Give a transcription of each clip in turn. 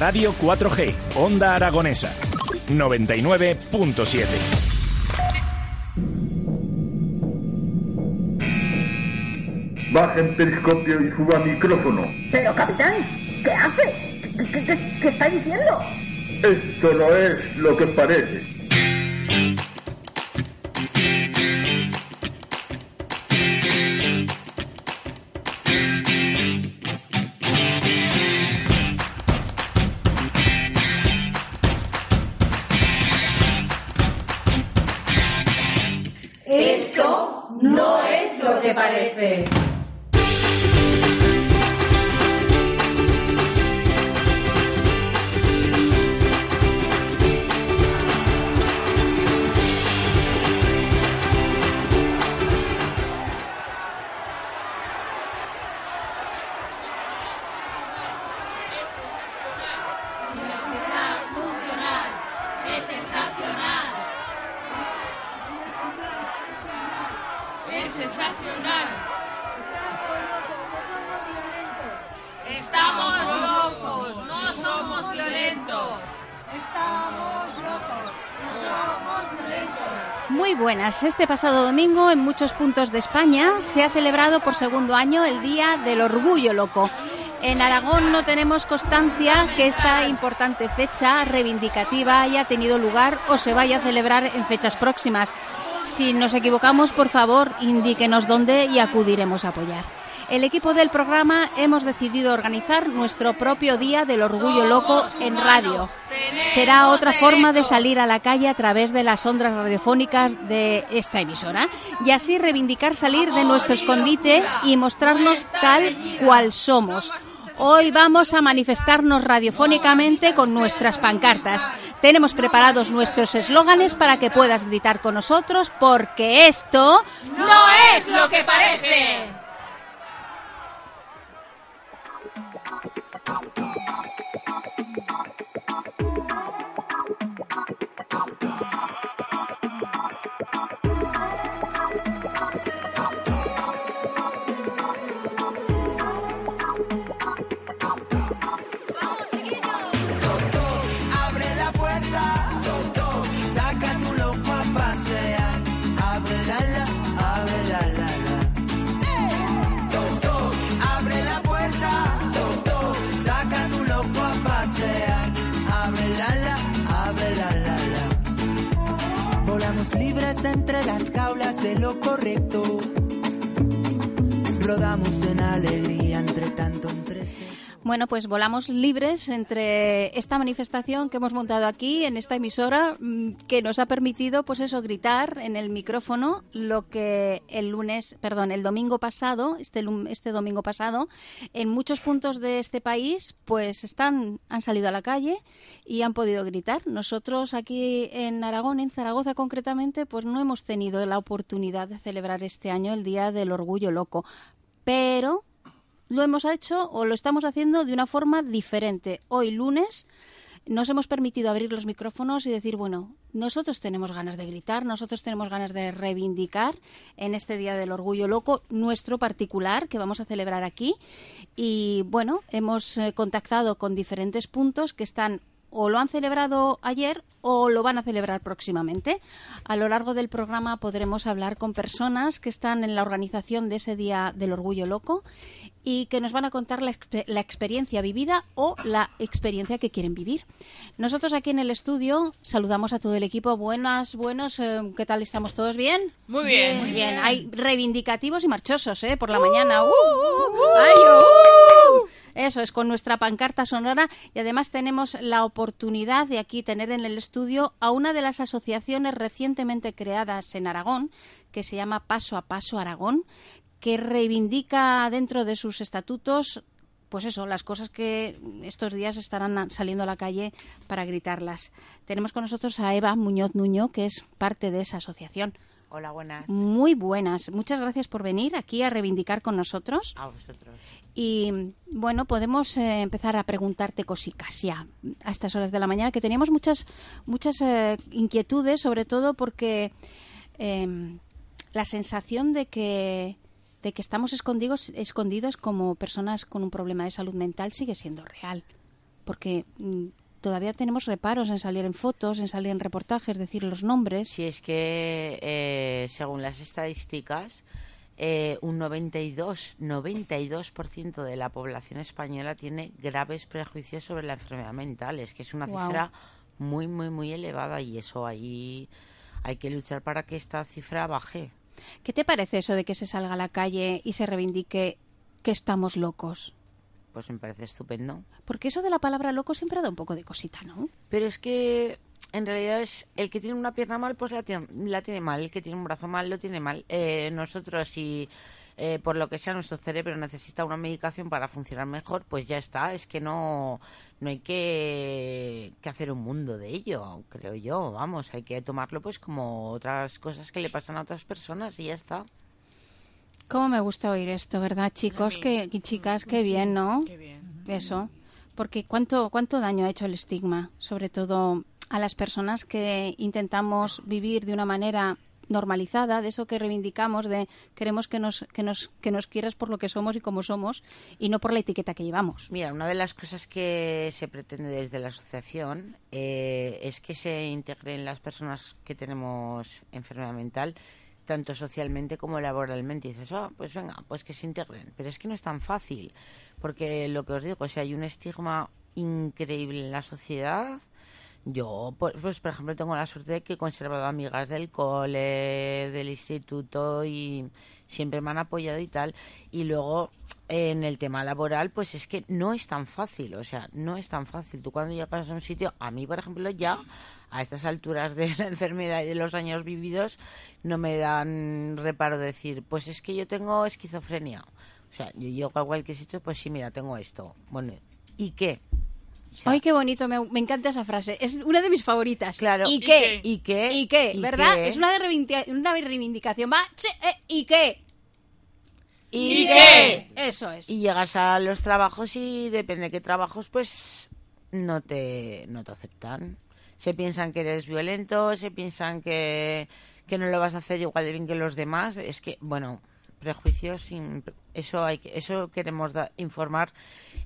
Radio 4G, Onda Aragonesa, 99.7. Bajen periscopio y suba micrófono. Pero capitán, ¿qué hace? ¿Qué, qué, qué, qué está diciendo? Esto no es lo que parece. Que parece. Buenas. Este pasado domingo, en muchos puntos de España, se ha celebrado por segundo año el Día del Orgullo Loco. En Aragón no tenemos constancia que esta importante fecha reivindicativa haya tenido lugar o se vaya a celebrar en fechas próximas. Si nos equivocamos, por favor, indíquenos dónde y acudiremos a apoyar. El equipo del programa hemos decidido organizar nuestro propio Día del Orgullo Loco en radio. Será otra forma de salir a la calle a través de las ondas radiofónicas de esta emisora y así reivindicar salir de nuestro escondite y mostrarnos tal cual somos. Hoy vamos a manifestarnos radiofónicamente con nuestras pancartas. Tenemos preparados nuestros eslóganes para que puedas gritar con nosotros porque esto No es lo que parece. Libres entre las jaulas de lo correcto. Rodamos en alegría entre tanto Bueno, pues volamos libres entre esta manifestación que hemos montado aquí en esta emisora mm, que nos ha permitido, pues eso, gritar en el micrófono lo que el lunes, perdón, el domingo pasado, este, este domingo pasado, en muchos puntos de este país, pues están, han salido a la calle y han podido gritar. Nosotros aquí en Aragón, en Zaragoza concretamente, pues no hemos tenido la oportunidad de celebrar este año el Día del Orgullo Loco. Pero lo hemos hecho o lo estamos haciendo de una forma diferente. Hoy lunes nos hemos permitido abrir los micrófonos y decir, bueno, nosotros tenemos ganas de gritar, nosotros tenemos ganas de reivindicar en este Día del Orgullo Loco nuestro particular que vamos a celebrar aquí. Y bueno, hemos eh, contactado con diferentes puntos que están o lo han celebrado ayer o lo van a celebrar próximamente. A lo largo del programa podremos hablar con personas que están en la organización de ese Día del Orgullo Loco y que nos van a contar la, expe- la experiencia vivida o la experiencia que quieren vivir. Nosotros aquí en el estudio saludamos a todo el equipo. Buenas, buenos, eh, ¿qué tal? ¿Estamos todos bien? Muy bien. Muy bien. Hay reivindicativos y marchosos, ¿eh? Por la mañana. ¡Uh, uh, uh! ¡Ay, uh! Eso es, con nuestra pancarta sonora y además tenemos la oportunidad de aquí tener en el estudio a una de las asociaciones recientemente creadas en Aragón, que se llama Paso a Paso Aragón, que reivindica dentro de sus estatutos pues eso, las cosas que estos días estarán saliendo a la calle para gritarlas. Tenemos con nosotros a Eva Muñoz Nuño, que es parte de esa asociación. Hola, buenas. Muy buenas. Muchas gracias por venir aquí a reivindicar con nosotros. A vosotros. Y bueno, podemos eh, empezar a preguntarte cositas ya a estas horas de la mañana, que teníamos muchas, muchas eh, inquietudes, sobre todo porque eh, la sensación de que, de que estamos escondidos, escondidos como personas con un problema de salud mental sigue siendo real. porque mm, todavía tenemos reparos en salir en fotos, en salir en reportajes, decir los nombres. Si es que, eh, según las estadísticas, eh, un 92, 92% de la población española tiene graves prejuicios sobre la enfermedad mental. Es que es una cifra muy, muy, muy elevada y eso ahí hay que luchar para que esta cifra baje. ¿Qué te parece eso de que se salga a la calle y se reivindique que estamos locos? Pues me parece estupendo. Porque eso de la palabra loco siempre da un poco de cosita, ¿no? Pero es que en realidad es el que tiene una pierna mal, pues la tiene, la tiene mal. El que tiene un brazo mal, lo tiene mal. Eh, nosotros, si eh, por lo que sea nuestro cerebro necesita una medicación para funcionar mejor, pues ya está. Es que no, no hay que, que hacer un mundo de ello, creo yo. Vamos, hay que tomarlo pues como otras cosas que le pasan a otras personas y ya está. ¿Cómo me gusta oír esto, verdad, chicos? Que, y chicas, qué bien, ¿no? Qué bien. Eso. Porque cuánto, cuánto daño ha hecho el estigma, sobre todo a las personas que intentamos vivir de una manera normalizada, de eso que reivindicamos, de queremos que nos, que nos, que nos quieras por lo que somos y como somos, y no por la etiqueta que llevamos. Mira, una de las cosas que se pretende desde la asociación eh, es que se integren las personas que tenemos enfermedad mental, tanto socialmente como laboralmente. Y dices, "Ah, pues venga, pues que se integren. Pero es que no es tan fácil, porque lo que os digo, o sea, hay un estigma increíble en la sociedad. Yo, pues, pues, por ejemplo, tengo la suerte de que he conservado amigas del cole, del instituto y siempre me han apoyado y tal. Y luego, en el tema laboral, pues es que no es tan fácil, o sea, no es tan fácil. Tú cuando llegas a un sitio, a mí, por ejemplo, ya a estas alturas de la enfermedad y de los años vividos, no me dan reparo decir, pues es que yo tengo esquizofrenia. O sea, yo llego a cualquier sitio, pues sí, mira, tengo esto. Bueno, ¿y qué? Ay, qué bonito, me, me encanta esa frase. Es una de mis favoritas. Claro. ¿Y ¿Y qué? ¿Y qué? ¿Y qué? ¿Y ¿Verdad? qué? Es una, de una reivindicación. Va, che, eh, ¿y qué? ¿Y, ¿Y qué? Eso es. Y llegas a los trabajos y depende de qué trabajos, pues no te, no te aceptan. Se piensan que eres violento, se piensan que, que no lo vas a hacer igual de bien que los demás. Es que, bueno, prejuicios, sin, eso hay que, eso queremos da- informar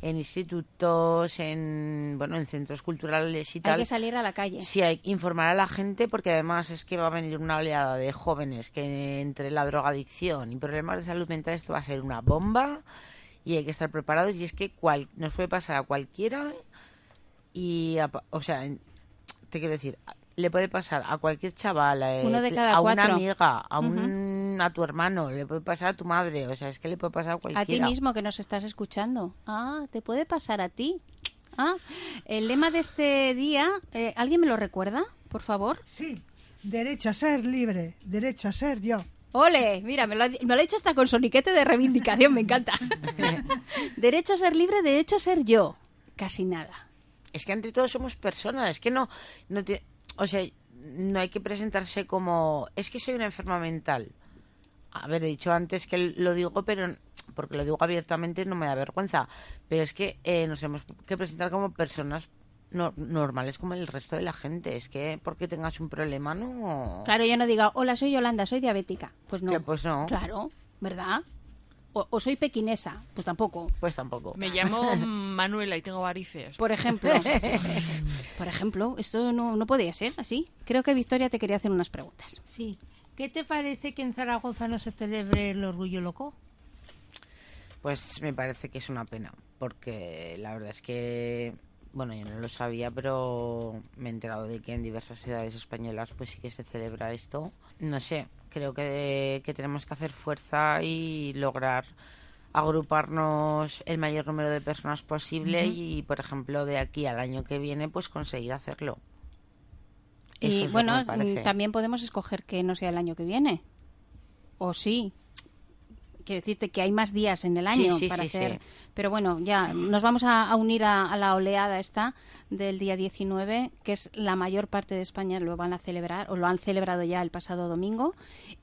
en institutos, en, bueno, en centros culturales y Hay tal. que salir a la calle. Sí, hay que informar a la gente porque además es que va a venir una oleada de jóvenes que entre la drogadicción y problemas de salud mental esto va a ser una bomba y hay que estar preparados y es que cual, nos puede pasar a cualquiera y, a- o sea, te quiero decir, le puede pasar a cualquier chaval, eh, Uno de te- cada a una cuatro. amiga, a, un, a tu hermano, le puede pasar a tu madre, o sea, es que le puede pasar a A ti cualquiera. mismo que nos estás escuchando. Ah, ¿te puede pasar a ti? Ah, el lema de este día, eh, ¿alguien me lo recuerda, por favor? Sí, derecho a ser libre, derecho a ser yo. ¡Ole! Mira, me lo, ha, me lo ha hecho hasta con soniquete de reivindicación, me encanta. derecho a ser libre, derecho a ser yo. Casi nada. Es que entre todos somos personas, es que no, no te- o sea, no hay que presentarse como, es que soy una enferma mental. A ver, he dicho antes que lo digo, pero porque lo digo abiertamente no me da vergüenza. Pero es que eh, nos tenemos que presentar como personas no- normales como el resto de la gente. Es que porque tengas un problema no. Claro, yo no diga, hola, soy Yolanda, soy diabética. Pues no. Pues no. Claro, ¿verdad? O, o soy pequinesa, pues tampoco. Pues tampoco. Me llamo Manuela y tengo varices. Por ejemplo. por ejemplo, esto no, no podría ser así. Creo que Victoria te quería hacer unas preguntas. Sí. ¿Qué te parece que en Zaragoza no se celebre el Orgullo Loco? Pues me parece que es una pena, porque la verdad es que, bueno, yo no lo sabía, pero me he enterado de que en diversas ciudades españolas pues sí que se celebra esto. No sé, creo que, que tenemos que hacer fuerza y lograr agruparnos el mayor número de personas posible y, por ejemplo, de aquí al año que viene, pues conseguir hacerlo. Eso Y bueno, mm, también podemos escoger que no sea el año que viene. O sí. Quiero decirte que hay más días en el Sí, año sí, para sí, hacer. sí. Pero bueno, ya nos vamos a, a unir a, a la oleada esta del día 19, que es la mayor parte de España lo van a celebrar, o lo han celebrado ya el pasado domingo.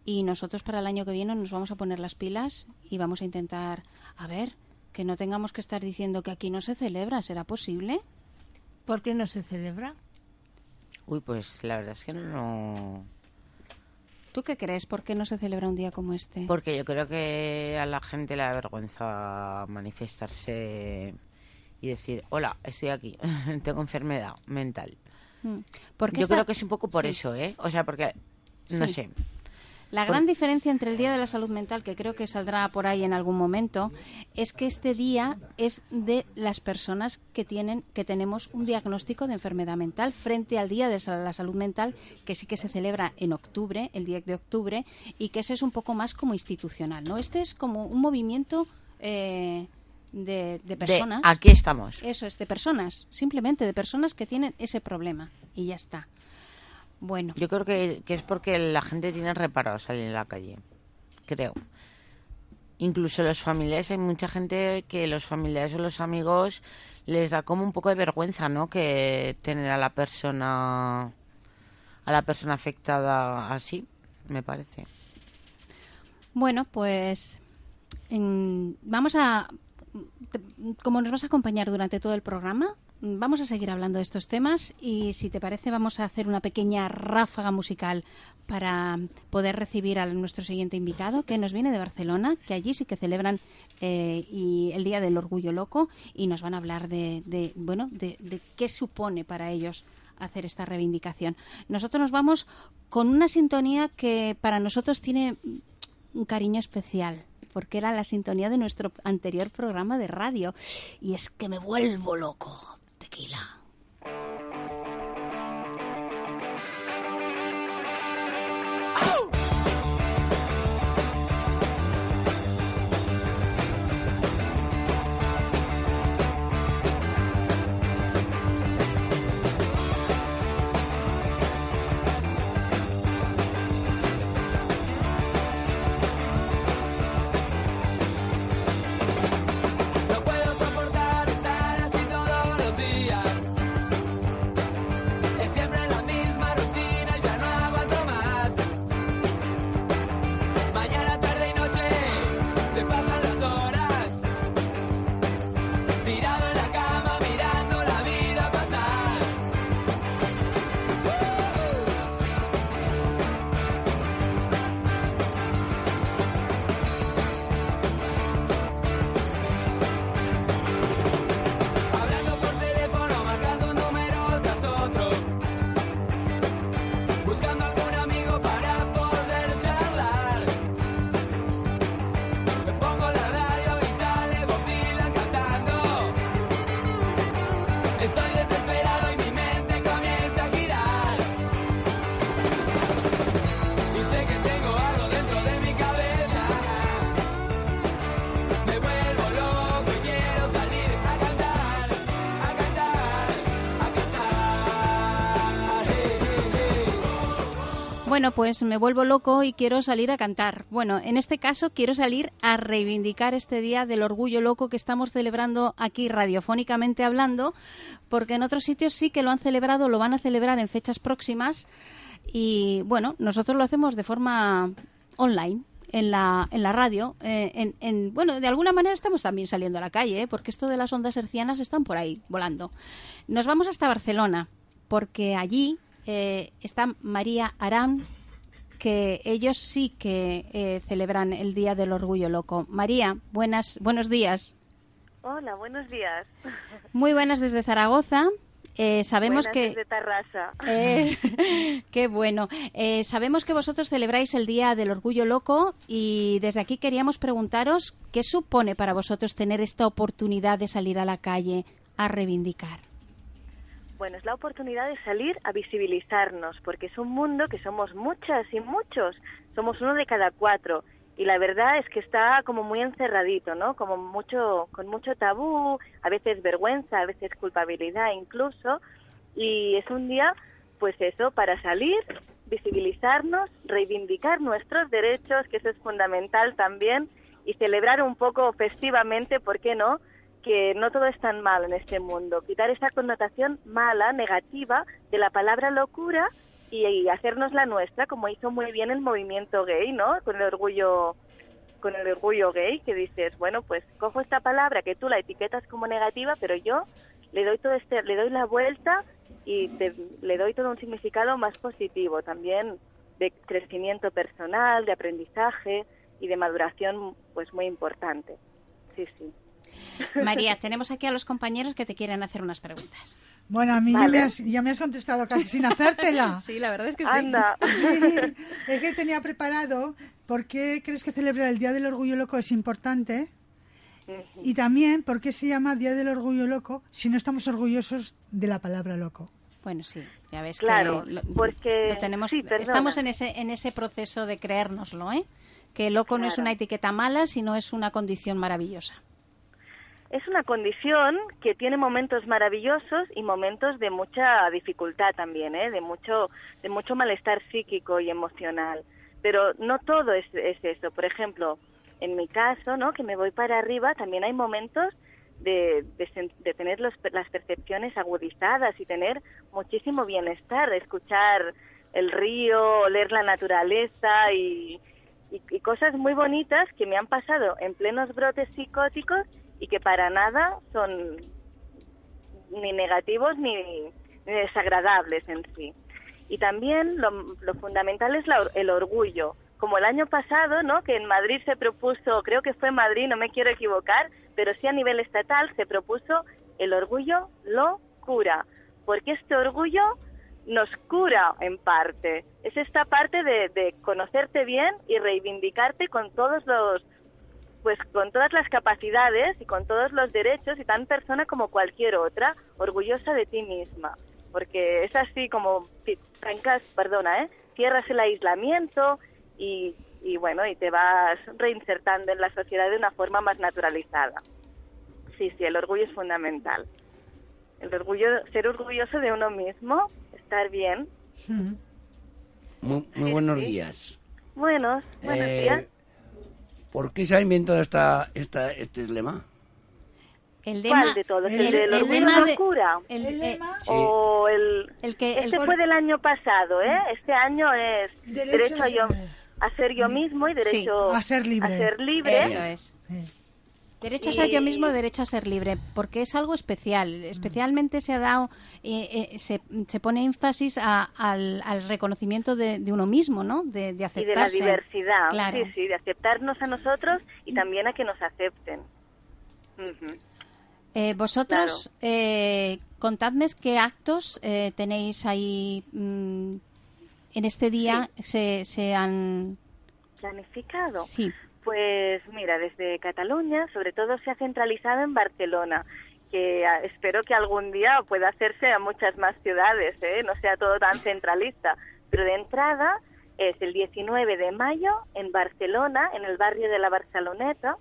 Y nosotros para el año que viene nos vamos a poner las pilas y vamos a intentar, a ver, que no tengamos que estar diciendo que aquí no se celebra. ¿Será posible? ¿Por qué no se celebra? Uy, pues la verdad es que no... ¿Tú qué crees? ¿Por qué no se celebra un día como este? Porque yo creo que a la gente le da vergüenza manifestarse y decir, hola, estoy aquí, tengo enfermedad mental. Mm. Yo creo que es un poco por sí. eso, ¿eh? O sea, porque, no Sí. sé. La gran diferencia entre el Día de la Salud Mental, que creo que saldrá por ahí en algún momento, es que este día es de las personas que tienen, que tenemos un diagnóstico de enfermedad mental frente al Día de la Salud Mental, que sí que se celebra en octubre, el 10 de octubre, y que ese es un poco más como institucional, ¿no? Este es como un movimiento eh, de, de personas. aquí estamos. Eso es, de personas, simplemente de personas que tienen ese problema, y ya está. Bueno. Yo creo que, que es porque la gente tiene reparo a salir en la calle. Creo. Incluso los familiares, hay mucha gente que los familiares o los amigos les da como un poco de vergüenza, ¿no? Que tener a la persona a la persona afectada así, me parece. Bueno, pues en- vamos a, como nos vas a acompañar durante todo el programa, vamos a seguir hablando de estos temas y si te parece vamos a hacer una pequeña ráfaga musical para poder recibir a nuestro siguiente invitado que nos viene de Barcelona, que allí sí que celebran eh, y el Día del Orgullo Loco y nos van a hablar de, de, bueno, de, de qué supone para ellos hacer esta reivindicación. Nosotros nos vamos con una sintonía que para nosotros tiene un cariño especial, porque era la sintonía de nuestro anterior programa de radio. Y es que me vuelvo loco, tequila. No Bueno, pues me vuelvo loco y quiero salir a cantar. Bueno, en este caso quiero salir a reivindicar este Día del Orgullo Loco que estamos celebrando aquí radiofónicamente hablando, porque en otros sitios sí que lo han celebrado, lo van a celebrar en fechas próximas y bueno, nosotros lo hacemos de forma online. En la, en la radio, eh, en, en- bueno, de alguna manera estamos también saliendo a la calle, ¿eh? porque esto de las ondas hercianas están por ahí volando. Nos vamos hasta Barcelona, porque allí eh, está María Arán, que ellos sí que eh, celebran el Día del Orgullo Loco. María, buenas, buenos días. Hola, buenos días. Muy buenas desde Zaragoza. Eh, sabemos Buenas que... desde Tarrasa. Eh, qué bueno. Sabemos que vosotros celebráis el Día del Orgullo Loco y desde aquí queríamos preguntaros qué supone para vosotros tener esta oportunidad de salir a la calle a reivindicar. Bueno, es la oportunidad de salir a visibilizarnos, porque es un mundo que somos muchas y muchos, somos uno de cada cuatro, y la verdad es que está como muy encerradito, ¿no? Como mucho, con mucho tabú, a veces vergüenza, a veces culpabilidad incluso, y es un día, pues eso, para salir, visibilizarnos, reivindicar nuestros derechos, que eso es fundamental también, y celebrar un poco festivamente, ¿por qué no?, que no todo es tan malo en este mundo. Quitar esa connotación mala, negativa, de la palabra locura y, hacernos la nuestra, como hizo muy bien el movimiento gay, ¿no? Con el orgullo con el orgullo gay, que dices, bueno, pues cojo esta palabra que tú la etiquetas como negativa, pero yo le doy todo este, le doy la vuelta y te- le doy todo un significado más positivo, también de crecimiento personal, de aprendizaje y de maduración, pues muy importante. Sí, sí. María, tenemos aquí a los compañeros que te quieren hacer unas preguntas. Bueno, a mí ya me, has, ya me has contestado casi sin hacértela. Sí, la verdad es que sí. Anda. Sí, es que tenía preparado por qué crees que celebrar el Día del Orgullo Loco es importante y también por qué se llama Día del Orgullo Loco si no estamos orgullosos de la palabra loco. Bueno, sí, ya ves Claro, que lo, porque- lo tenemos, sí, estamos en ese, en ese proceso de creérnoslo, ¿eh? Que loco no es una etiqueta mala, sino es una condición maravillosa. Es una condición que tiene momentos maravillosos y momentos de mucha dificultad también, ¿eh? de mucho de mucho malestar psíquico y emocional. Pero no todo es, es eso. Por ejemplo, en mi caso, ¿no? que me voy para arriba, también hay momentos de, de, de tener los- las percepciones agudizadas y tener muchísimo bienestar, escuchar el río, oler la naturaleza y, y cosas muy bonitas que me han pasado en plenos brotes psicóticos y que para nada son ni negativos ni, desagradables en sí. Y también lo, lo fundamental es la- el orgullo. Como el año pasado, ¿no? Que en Madrid se propuso, creo que fue en Madrid, no me quiero equivocar, pero sí a nivel estatal se propuso el orgullo lo cura, porque este orgullo nos cura en parte. Es esta parte de conocerte bien y reivindicarte con todos los pues con todas las capacidades y con todos los derechos y tan persona como cualquier otra, orgullosa de ti misma, porque es así como trancas, perdona, ¿eh? cierras el aislamiento y, y bueno, y te vas reinsertando en la sociedad de una forma más naturalizada. Sí, sí, el orgullo es fundamental. El orgullo, ser orgulloso de uno mismo, estar bien. Muy, muy buenos días. Buenos, buenos Eh, días. ¿Por qué se ha inventado esta, esta, este lema? El ¿Cuál lema- de todos? el- ¿El, el lema de- cura? el- eh, O el... el que- el este fue del año pasado, ¿eh? Este año es Derecho derecho, a yo, ser- a ser yo mismo y derecho a ser libre. a ser libre. Eso es. Derecho a ser yo mismo, derecho a ser libre, porque es algo especial. Especialmente se ha dado, eh, eh, se, se pone énfasis a- al, al reconocimiento de, de uno mismo, ¿no? De, de Y de la aceptarse. diversidad, Claro. sí, sí, de aceptarnos a nosotros y también a que nos acepten. Eh, vosotros, eh, contadme qué actos eh, tenéis ahí mm, en este día se, se han... ¿Planificado? Sí. Pues mira, desde Cataluña sobre todo se ha centralizado en Barcelona, que ah, espero que algún día pueda hacerse a muchas más ciudades, ¿eh? no sea todo tan centralista. Pero de entrada es el 19 de mayo en Barcelona, en el barrio de la Barceloneta.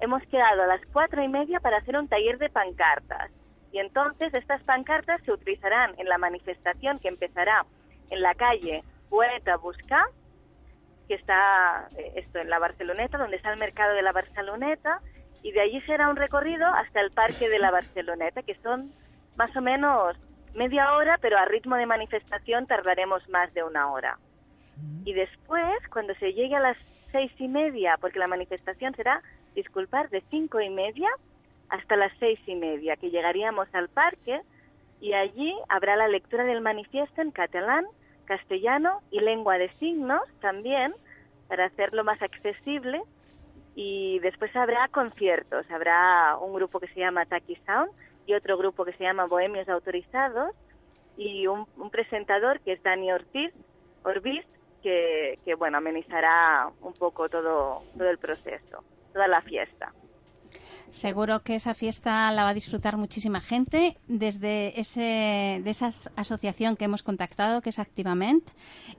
Hemos quedado a las cuatro y media para hacer un taller de pancartas. Y entonces estas pancartas se utilizarán en la manifestación que empezará en la calle Poeta Buscar, que está eh, esto en la Barceloneta, donde está el mercado de la Barceloneta, y de allí será un recorrido hasta el parque de la Barceloneta, que son más o menos media hora, pero a ritmo de manifestación tardaremos más de una hora. Y después, cuando se llegue a las seis y media, porque la manifestación será, disculpar, de cinco y media hasta las seis y media, que llegaríamos al parque y allí habrá la lectura del manifiesto en catalán, castellano y lengua de signos también, para hacerlo más accesible. Y después habrá conciertos, habrá un grupo que se llama Taki Sound y otro grupo que se llama Bohemios Autorizados y un, un presentador que es Dani Ortiz, Orbiz, que, que bueno, amenizará un poco todo, todo el proceso, toda la fiesta. Seguro que esa fiesta la va a disfrutar muchísima gente desde ese, de esa as- asociación que hemos contactado, que es Activament,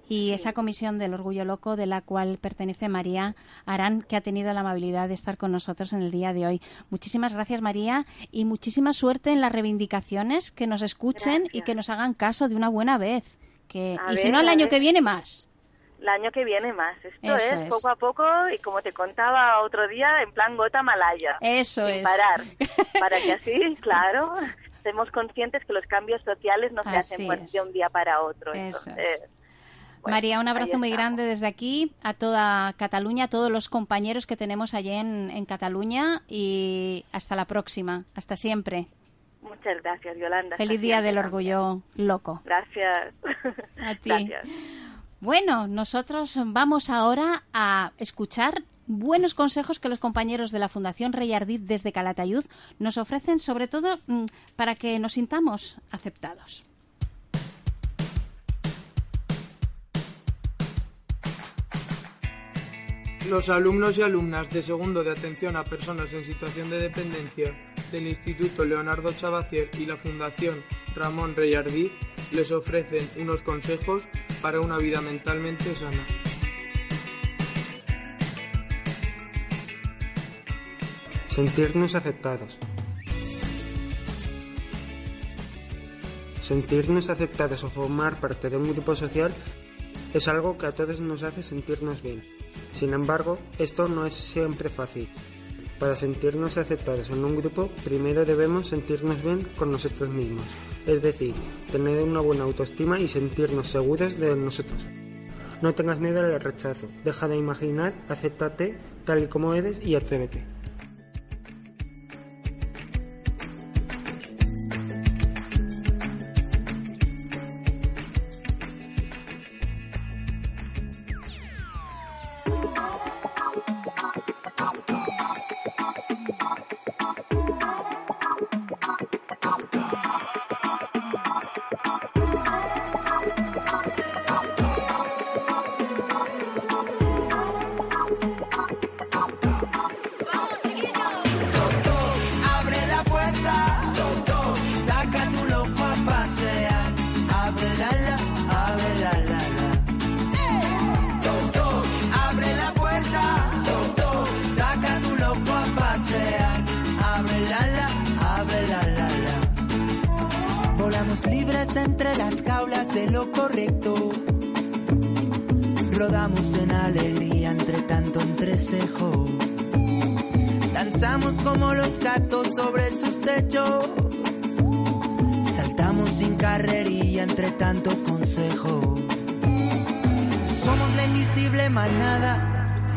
y esa comisión del Orgullo Loco, de la cual pertenece María Arán, que ha tenido la amabilidad de estar con nosotros en el día de hoy. Muchísimas gracias, María, y muchísima suerte en las reivindicaciones, que nos escuchen y que nos hagan caso de una buena vez. Que, A y si no, el año ver. que viene más. El año que viene más. Esto es, es. poco a poco y como te contaba otro día, en plan gota malaya. Eso sin es. parar. Para que así, claro, estemos conscientes que los cambios sociales no se Así hacen es. de un día para otro. Eso Entonces, bueno, María, un abrazo muy grande desde aquí a toda Cataluña, a todos los compañeros que tenemos allí en, en Cataluña y hasta la próxima. Hasta siempre. Muchas gracias, Yolanda. Feliz Día del. Orgullo Loco. Gracias. A ti. Gracias. Bueno, nosotros vamos ahora a escuchar buenos consejos que los compañeros de la Fundación Rey Ardid desde Calatayud nos ofrecen, sobre todo mm, para que nos sintamos aceptados. Los alumnos y alumnas de segundo de atención a personas en situación de dependencia del Instituto Leonardo Chavacier y la Fundación Ramón Reyardí les ofrecen unos consejos para una vida mentalmente sana. Sentirnos aceptados. Sentirnos aceptados o formar parte de un grupo social es algo que a todos nos hace sentirnos bien. Sin embargo, esto no es siempre fácil. Para sentirnos aceptados en un grupo, primero debemos sentirnos bien con nosotros mismos, es decir, tener una buena autoestima y sentirnos seguros de nosotros. No tengas miedo al rechazo, deja de imaginar, acéptate tal y como eres y atrévete. Entre las jaulas de lo correcto. Rodamos en alegría entre tanto entrecejo. Danzamos como los gatos sobre sus techos. Saltamos sin carrería entre tanto consejo. Somos la invisible manada.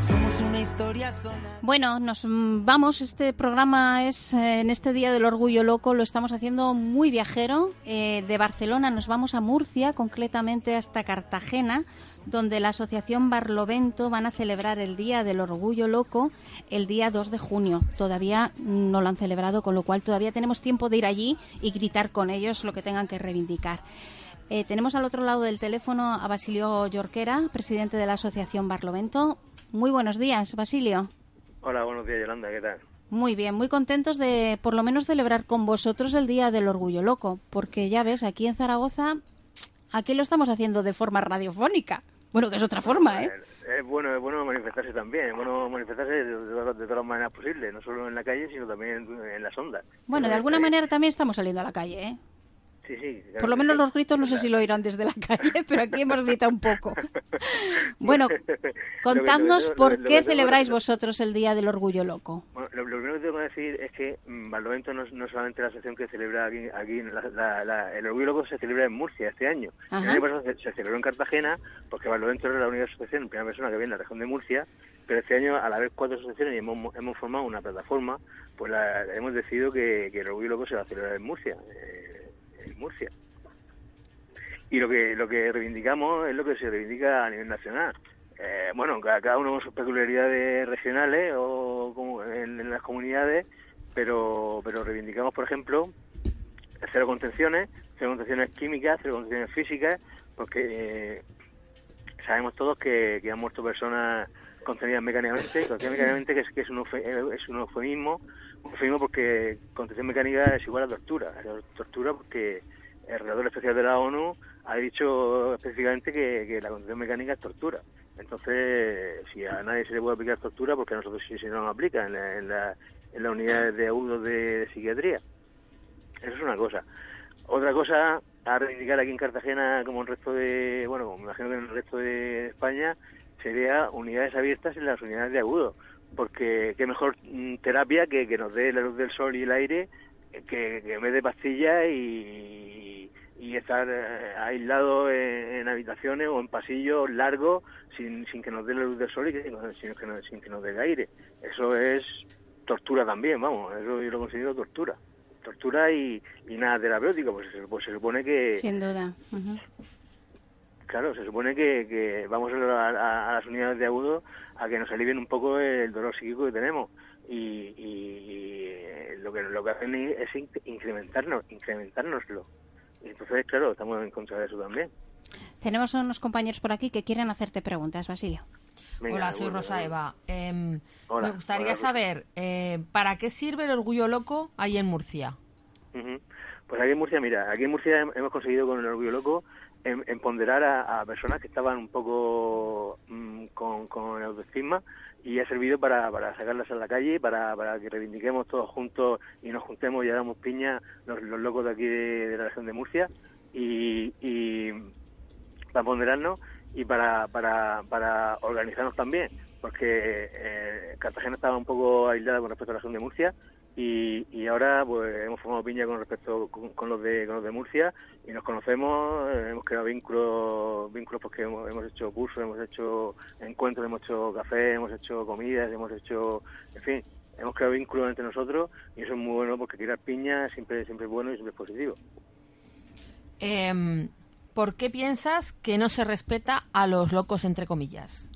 Somos una historia sonada. Bueno, nos mm, vamos. Este programa es eh, en este Día del Orgullo Loco. Lo estamos haciendo muy viajero. Eh, de Barcelona nos vamos a Murcia, concretamente hasta Cartagena, donde la Asociación Barlovento van a celebrar el Día del Orgullo Loco el día 2 de junio. Todavía no lo han celebrado, con lo cual todavía tenemos tiempo de ir allí y gritar con ellos lo que tengan que reivindicar. Eh, tenemos al otro lado del teléfono a Basilio Yorquera, presidente de la Asociación Barlovento. Muy buenos días, Basilio. Hola, buenos días, Yolanda, ¿qué tal? Muy bien, muy contentos de por lo menos celebrar con vosotros el Día del Orgullo Loco, porque ya ves, aquí en Zaragoza, aquí lo estamos haciendo de forma radiofónica. Bueno, que es otra forma, ¿eh? Es bueno, es bueno manifestarse también, es bueno manifestarse de, de- de todas las maneras posibles, no solo en la calle, sino también en, en las ondas. Bueno, de alguna manera también estamos saliendo a la calle, ¿eh? Sí, sí. claro Por lo menos sí. los gritos no sé si lo oirán desde la calle, pero aquí hemos gritado un poco. Bueno, contadnos lo por lo qué celebráis vosotros el Día del Orgullo Loco. Bueno, lo, primero que tengo que decir es que mm, Barlovento no es no es solamente la asociación que celebra aquí, aquí la- la- la- el Orgullo Loco se celebra en Murcia este año. El año pasado se, se celebró en Cartagena porque Barlovento era la única asociación en primera persona que había en la región de Murcia, pero este año al haber cuatro asociaciones y hemos, hemos formado una plataforma, pues la- hemos decidido que, que el Orgullo Loco se va a celebrar en Murcia, eh, Murcia. Y lo que lo que reivindicamos es lo que se reivindica a nivel nacional. Eh, bueno, cada, cada uno con sus peculiaridades regionales o como en, las comunidades, pero pero reivindicamos, por ejemplo, cero contenciones, cero contenciones químicas, cero contenciones físicas, porque eh, sabemos todos que, que han muerto personas contenidas mecánicamente, mecánicamente que es, que es, un, es un eufemismo, eufemismo porque contención mecánica es igual a tortura, tortura porque el relator especial de la ONU ha dicho específicamente que, la contención mecánica es tortura. Entonces, si a nadie se le puede aplicar tortura, porque a nosotros sí se nos aplica en la, en la, en la unidad de agudos de, de psiquiatría. Eso es una cosa. Otra cosa a reivindicar aquí en Cartagena, como el resto de, bueno, imagino que en el resto de España, sería unidades abiertas en las unidades de agudo. Porque qué mejor mm, terapia que, que nos dé la luz del sol y el aire que, que en vez pastillas y, y estar eh, aislados en, habitaciones o en pasillos largos sin, sin que nos dé la luz del sol y sin, que nos, sin que nos dé el aire. Eso es tortura también, vamos, eso yo lo considero tortura. Tortura y, y nada terapéutico, pues se, pues supone que, Sin duda. Claro, se supone que, que vamos a, a- a las unidades de agudo a que nos alivien un poco el dolor psíquico que tenemos. Y, y- y, eh, lo que lo que hacen es in- incrementarnos, incrementárnoslo. Y entonces, claro, estamos en contra de eso también. Tenemos unos compañeros por aquí que quieren hacerte preguntas, Basilio. Venga, Hola, soy Rosa bueno. Eva. Em, Hola, me gustaría hola, saber, eh, ¿para qué sirve el orgullo loco ahí en Murcia? Pues aquí en Murcia, mira, aquí en Murcia hem- hemos conseguido con el orgullo loco em- empoderar a, personas que estaban un poco mm, con, autoestima y ha servido para, para sacarlas a la calle, para, para que reivindiquemos todos juntos y nos juntemos y hagamos piña los, los locos de aquí de, de la región de Murcia y, y para ponderarnos y para, para, para organizarnos también, porque eh, Cartagena estaba un poco aislada con respecto a la región de Murcia y, y ahora pues hemos formado piña con respecto con, con los de con los de Murcia y nos conocemos, eh, hemos creado vínculos, vínculos porque hemos, hecho cursos, hemos hecho encuentros, hemos hecho café, hemos hecho comidas, hemos hecho, en fin, hemos creado vínculos entre nosotros y eso es muy bueno porque tirar piña siempre siempre es bueno y siempre es positivo. Em, ¿Por qué piensas que no se respeta a los locos, entre comillas?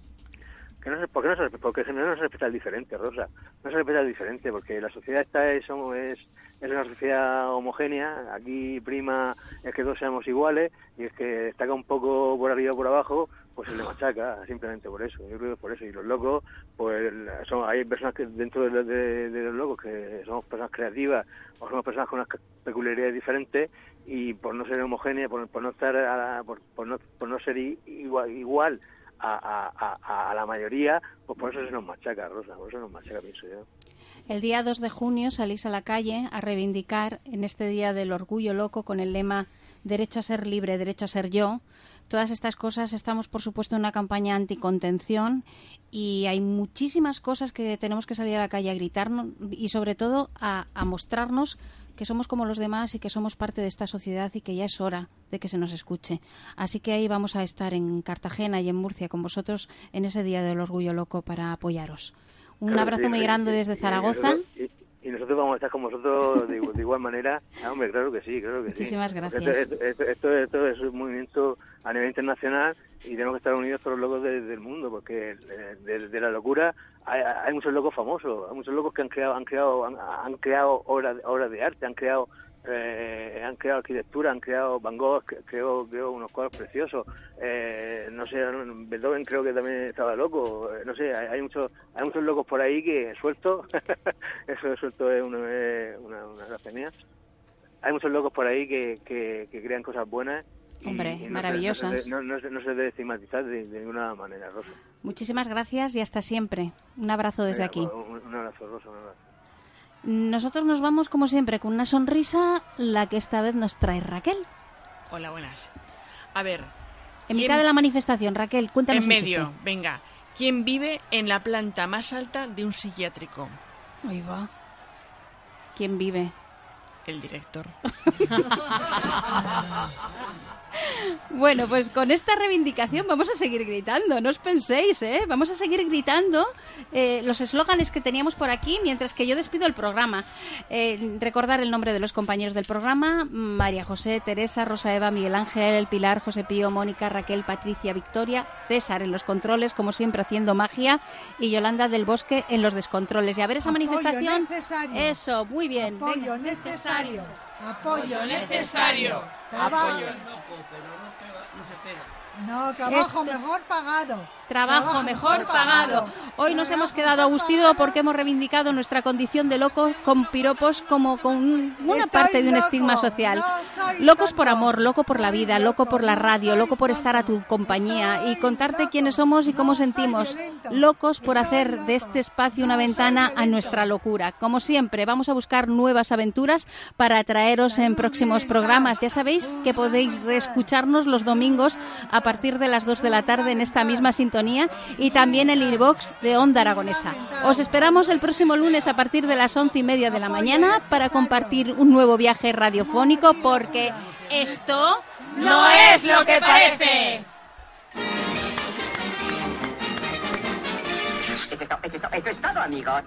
Que no se, ¿Por qué no se, porque no se respeta el diferente, Rosa. No se respeta el diferente, porque la sociedad esta es, es, es una sociedad homogénea. Aquí prima es que todos seamos iguales y es que destaca un poco por arriba o por abajo, pues se le machaca, simplemente por eso. Yo creo que es por eso. Y los locos, pues son, hay personas que dentro de, de- de los locos que somos personas creativas o somos personas con unas peculiaridades diferentes y por no ser homogénea, por, por no estar a la- por, por no, por no ser igual, igual a, a, a, la mayoría, pues por eso se nos machaca, Rosa, por eso nos machaca, pienso yo. El día 2 de junio salís a la calle a reivindicar en este Día del Orgullo Loco con el lema Derecho a ser libre, derecho a ser yo. Todas estas cosas estamos, por supuesto, en una campaña anticontención y hay muchísimas cosas que tenemos que salir a la calle a gritarnos y, sobre todo, a, a mostrarnos que somos como los demás y que somos parte de esta sociedad y que ya es hora de que se nos escuche. Así que ahí vamos a estar en Cartagena y en Murcia con vosotros en ese Día del Orgullo Loco para apoyaros. Un abrazo muy grande desde Zaragoza. Y, y nosotros vamos a estar con vosotros de, igual- de igual manera. Ah, hombre, claro que sí, claro que Muchísimas sí. gracias. Esto, esto- esto- esto es un movimiento a nivel internacional y tenemos que estar unidos todos los locos de- del mundo, porque eh, de, de la locura hay, hay muchos locos famosos, hay muchos locos que han creado han creado han, han creado obras obras de arte, han creado eh, han creado arquitectura, han creado Van Gogh, cre- creó, creó unos cuadros preciosos. Eh, no sé, Beethoven creo que también estaba loco. Eh, no sé, hay, hay muchos hay muchos locos por ahí que suelto, eso suelto es una, una, una gracia mía. Hay muchos locos por ahí que, que, que crean cosas buenas. Hombre, no maravillosas. No, se, no, no se- no se debe estigmatizar de, de ninguna manera, Rosa. Muchísimas gracias y hasta siempre. Un abrazo desde Venga, aquí. Un, un abrazo, Rosa, un abrazo. Nosotros nos vamos, como siempre, con una sonrisa, la que esta vez nos trae Raquel. Hola, buenas. A ver. En ¿quién- mitad de la manifestación, Raquel, cuéntanos En un medio, chiste. venga. ¿Quién vive en la planta más alta de un psiquiátrico? Ahí va. ¿Quién vive? El director. Bueno, pues con esta reivindicación vamos a seguir gritando, no os penséis, ¿eh? Vamos a seguir gritando eh, los eslóganes que teníamos por aquí mientras que yo despido el programa. Eh, recordar el nombre de los compañeros del programa, María José, Teresa, Rosa Eva, Miguel Ángel, Pilar, José Pío, Mónica, Raquel, Patricia, Victoria, César en los controles, como siempre haciendo magia, y Yolanda del Bosque en los descontroles. Y a ver esa Apoyo manifestación. necesario. Eso, muy bien. Apoyo venga. necesario. Apoyo necesario. Trabajo. Apoyo. No, trabajo Este- mejor pagado. Trabajo mejor pagado. Hoy nos hemos quedado Agustido porque hemos reivindicado nuestra condición de locos con piropos como con un- una parte de un estigma social. Locos por amor, loco por la vida, loco por la radio, loco por estar a tu compañía y contarte quiénes somos y cómo sentimos. Locos por hacer de este espacio una ventana a nuestra locura. Como siempre, vamos a buscar nuevas aventuras para traeros en próximos programas. Ya sabéis que podéis reescucharnos los domingos a partir de las 2 de la tarde en esta misma sintonía y también el iVox de Onda Aragonesa. Os esperamos el próximo lunes a partir de las once y media de la mañana para compartir un nuevo viaje radiofónico porque esto No es lo que parece. Eso es todo, amigos.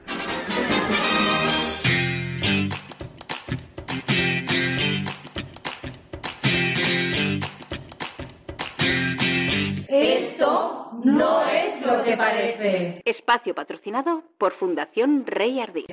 Esto no es lo que parece. Espacio patrocinado por Fundación Rey Ardí.